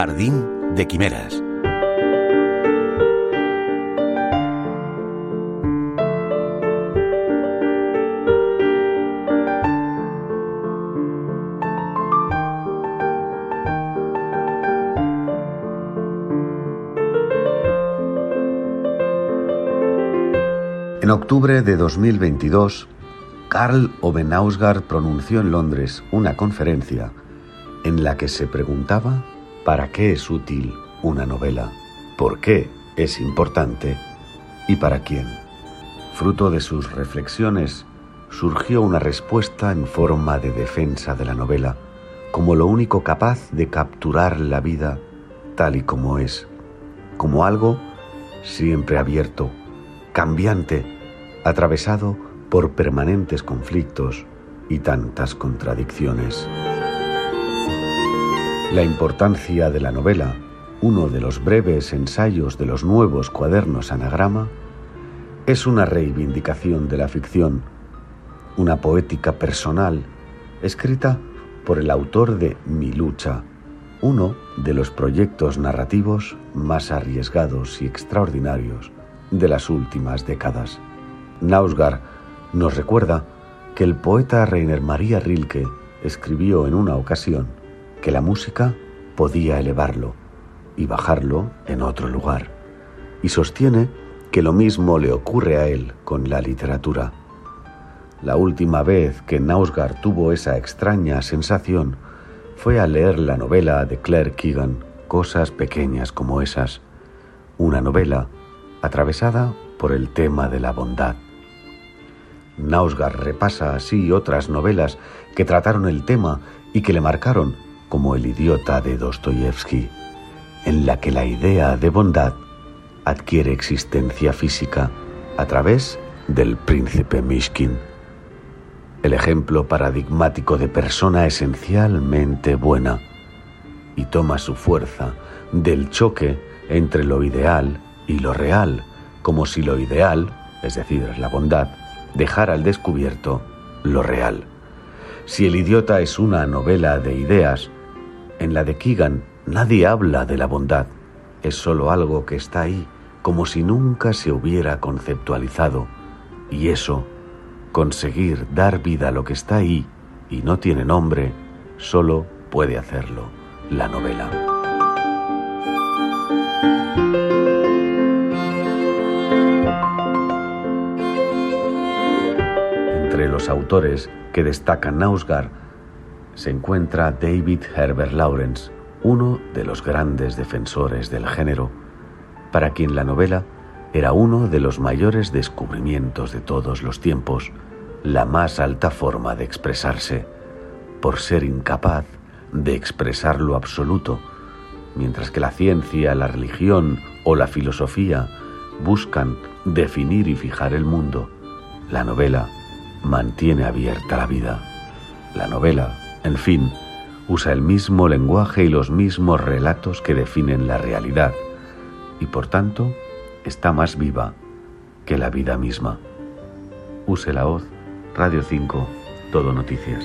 Jardín de Quimeras. En octubre de 2022, Karl Obenausgard pronunció en Londres una conferencia en la que se preguntaba para qué es útil una novela, por qué es importante y para quién. Fruto de sus reflexiones, surgió una respuesta en forma de defensa de la novela como lo único capaz de capturar la vida tal y como es, como algo siempre abierto, cambiante, atravesado por permanentes conflictos y tantas contradicciones. La importancia de la novela, uno de los breves ensayos de los nuevos cuadernos anagrama, es una reivindicación de la ficción, una poética personal escrita por el autor de Mi lucha, uno de los proyectos narrativos más arriesgados y extraordinarios de las últimas décadas. Nausgar nos recuerda que el poeta Rainer María Rilke escribió en una ocasión que la música podía elevarlo y bajarlo en otro lugar, y sostiene que lo mismo le ocurre a él con la literatura. La última vez que Nausgar tuvo esa extraña sensación fue al leer la novela de Claire Keegan, Cosas pequeñas como esas, una novela atravesada por el tema de la bondad. Nausgar repasa así otras novelas que trataron el tema y que le marcaron, como El idiota de Dostoyevsky, en la que la idea de bondad adquiere existencia física a través del príncipe Mishkin, el ejemplo paradigmático de persona esencialmente buena, y toma su fuerza del choque entre lo ideal y lo real, como si lo ideal, es decir, la bondad, dejar al descubierto lo real. Si El idiota es una novela de ideas, en la de Keegan nadie habla de la bondad, es solo algo que está ahí, como si nunca se hubiera conceptualizado. Y eso, conseguir dar vida a lo que está ahí y no tiene nombre, solo puede hacerlo la novela. los autores que destacan Nausgar se encuentra David Herbert Lawrence, uno de los grandes defensores del género, para quien la novela era uno de los mayores descubrimientos de todos los tiempos, la más alta forma de expresarse, por ser incapaz de expresar lo absoluto, mientras que la ciencia, la religión o la filosofía buscan definir y fijar el mundo, la novela mantiene abierta la vida. La novela, en fin, usa el mismo lenguaje y los mismos relatos que definen la realidad, y por tanto está más viva que la vida misma. Use la voz, Radio 5, Todo Noticias.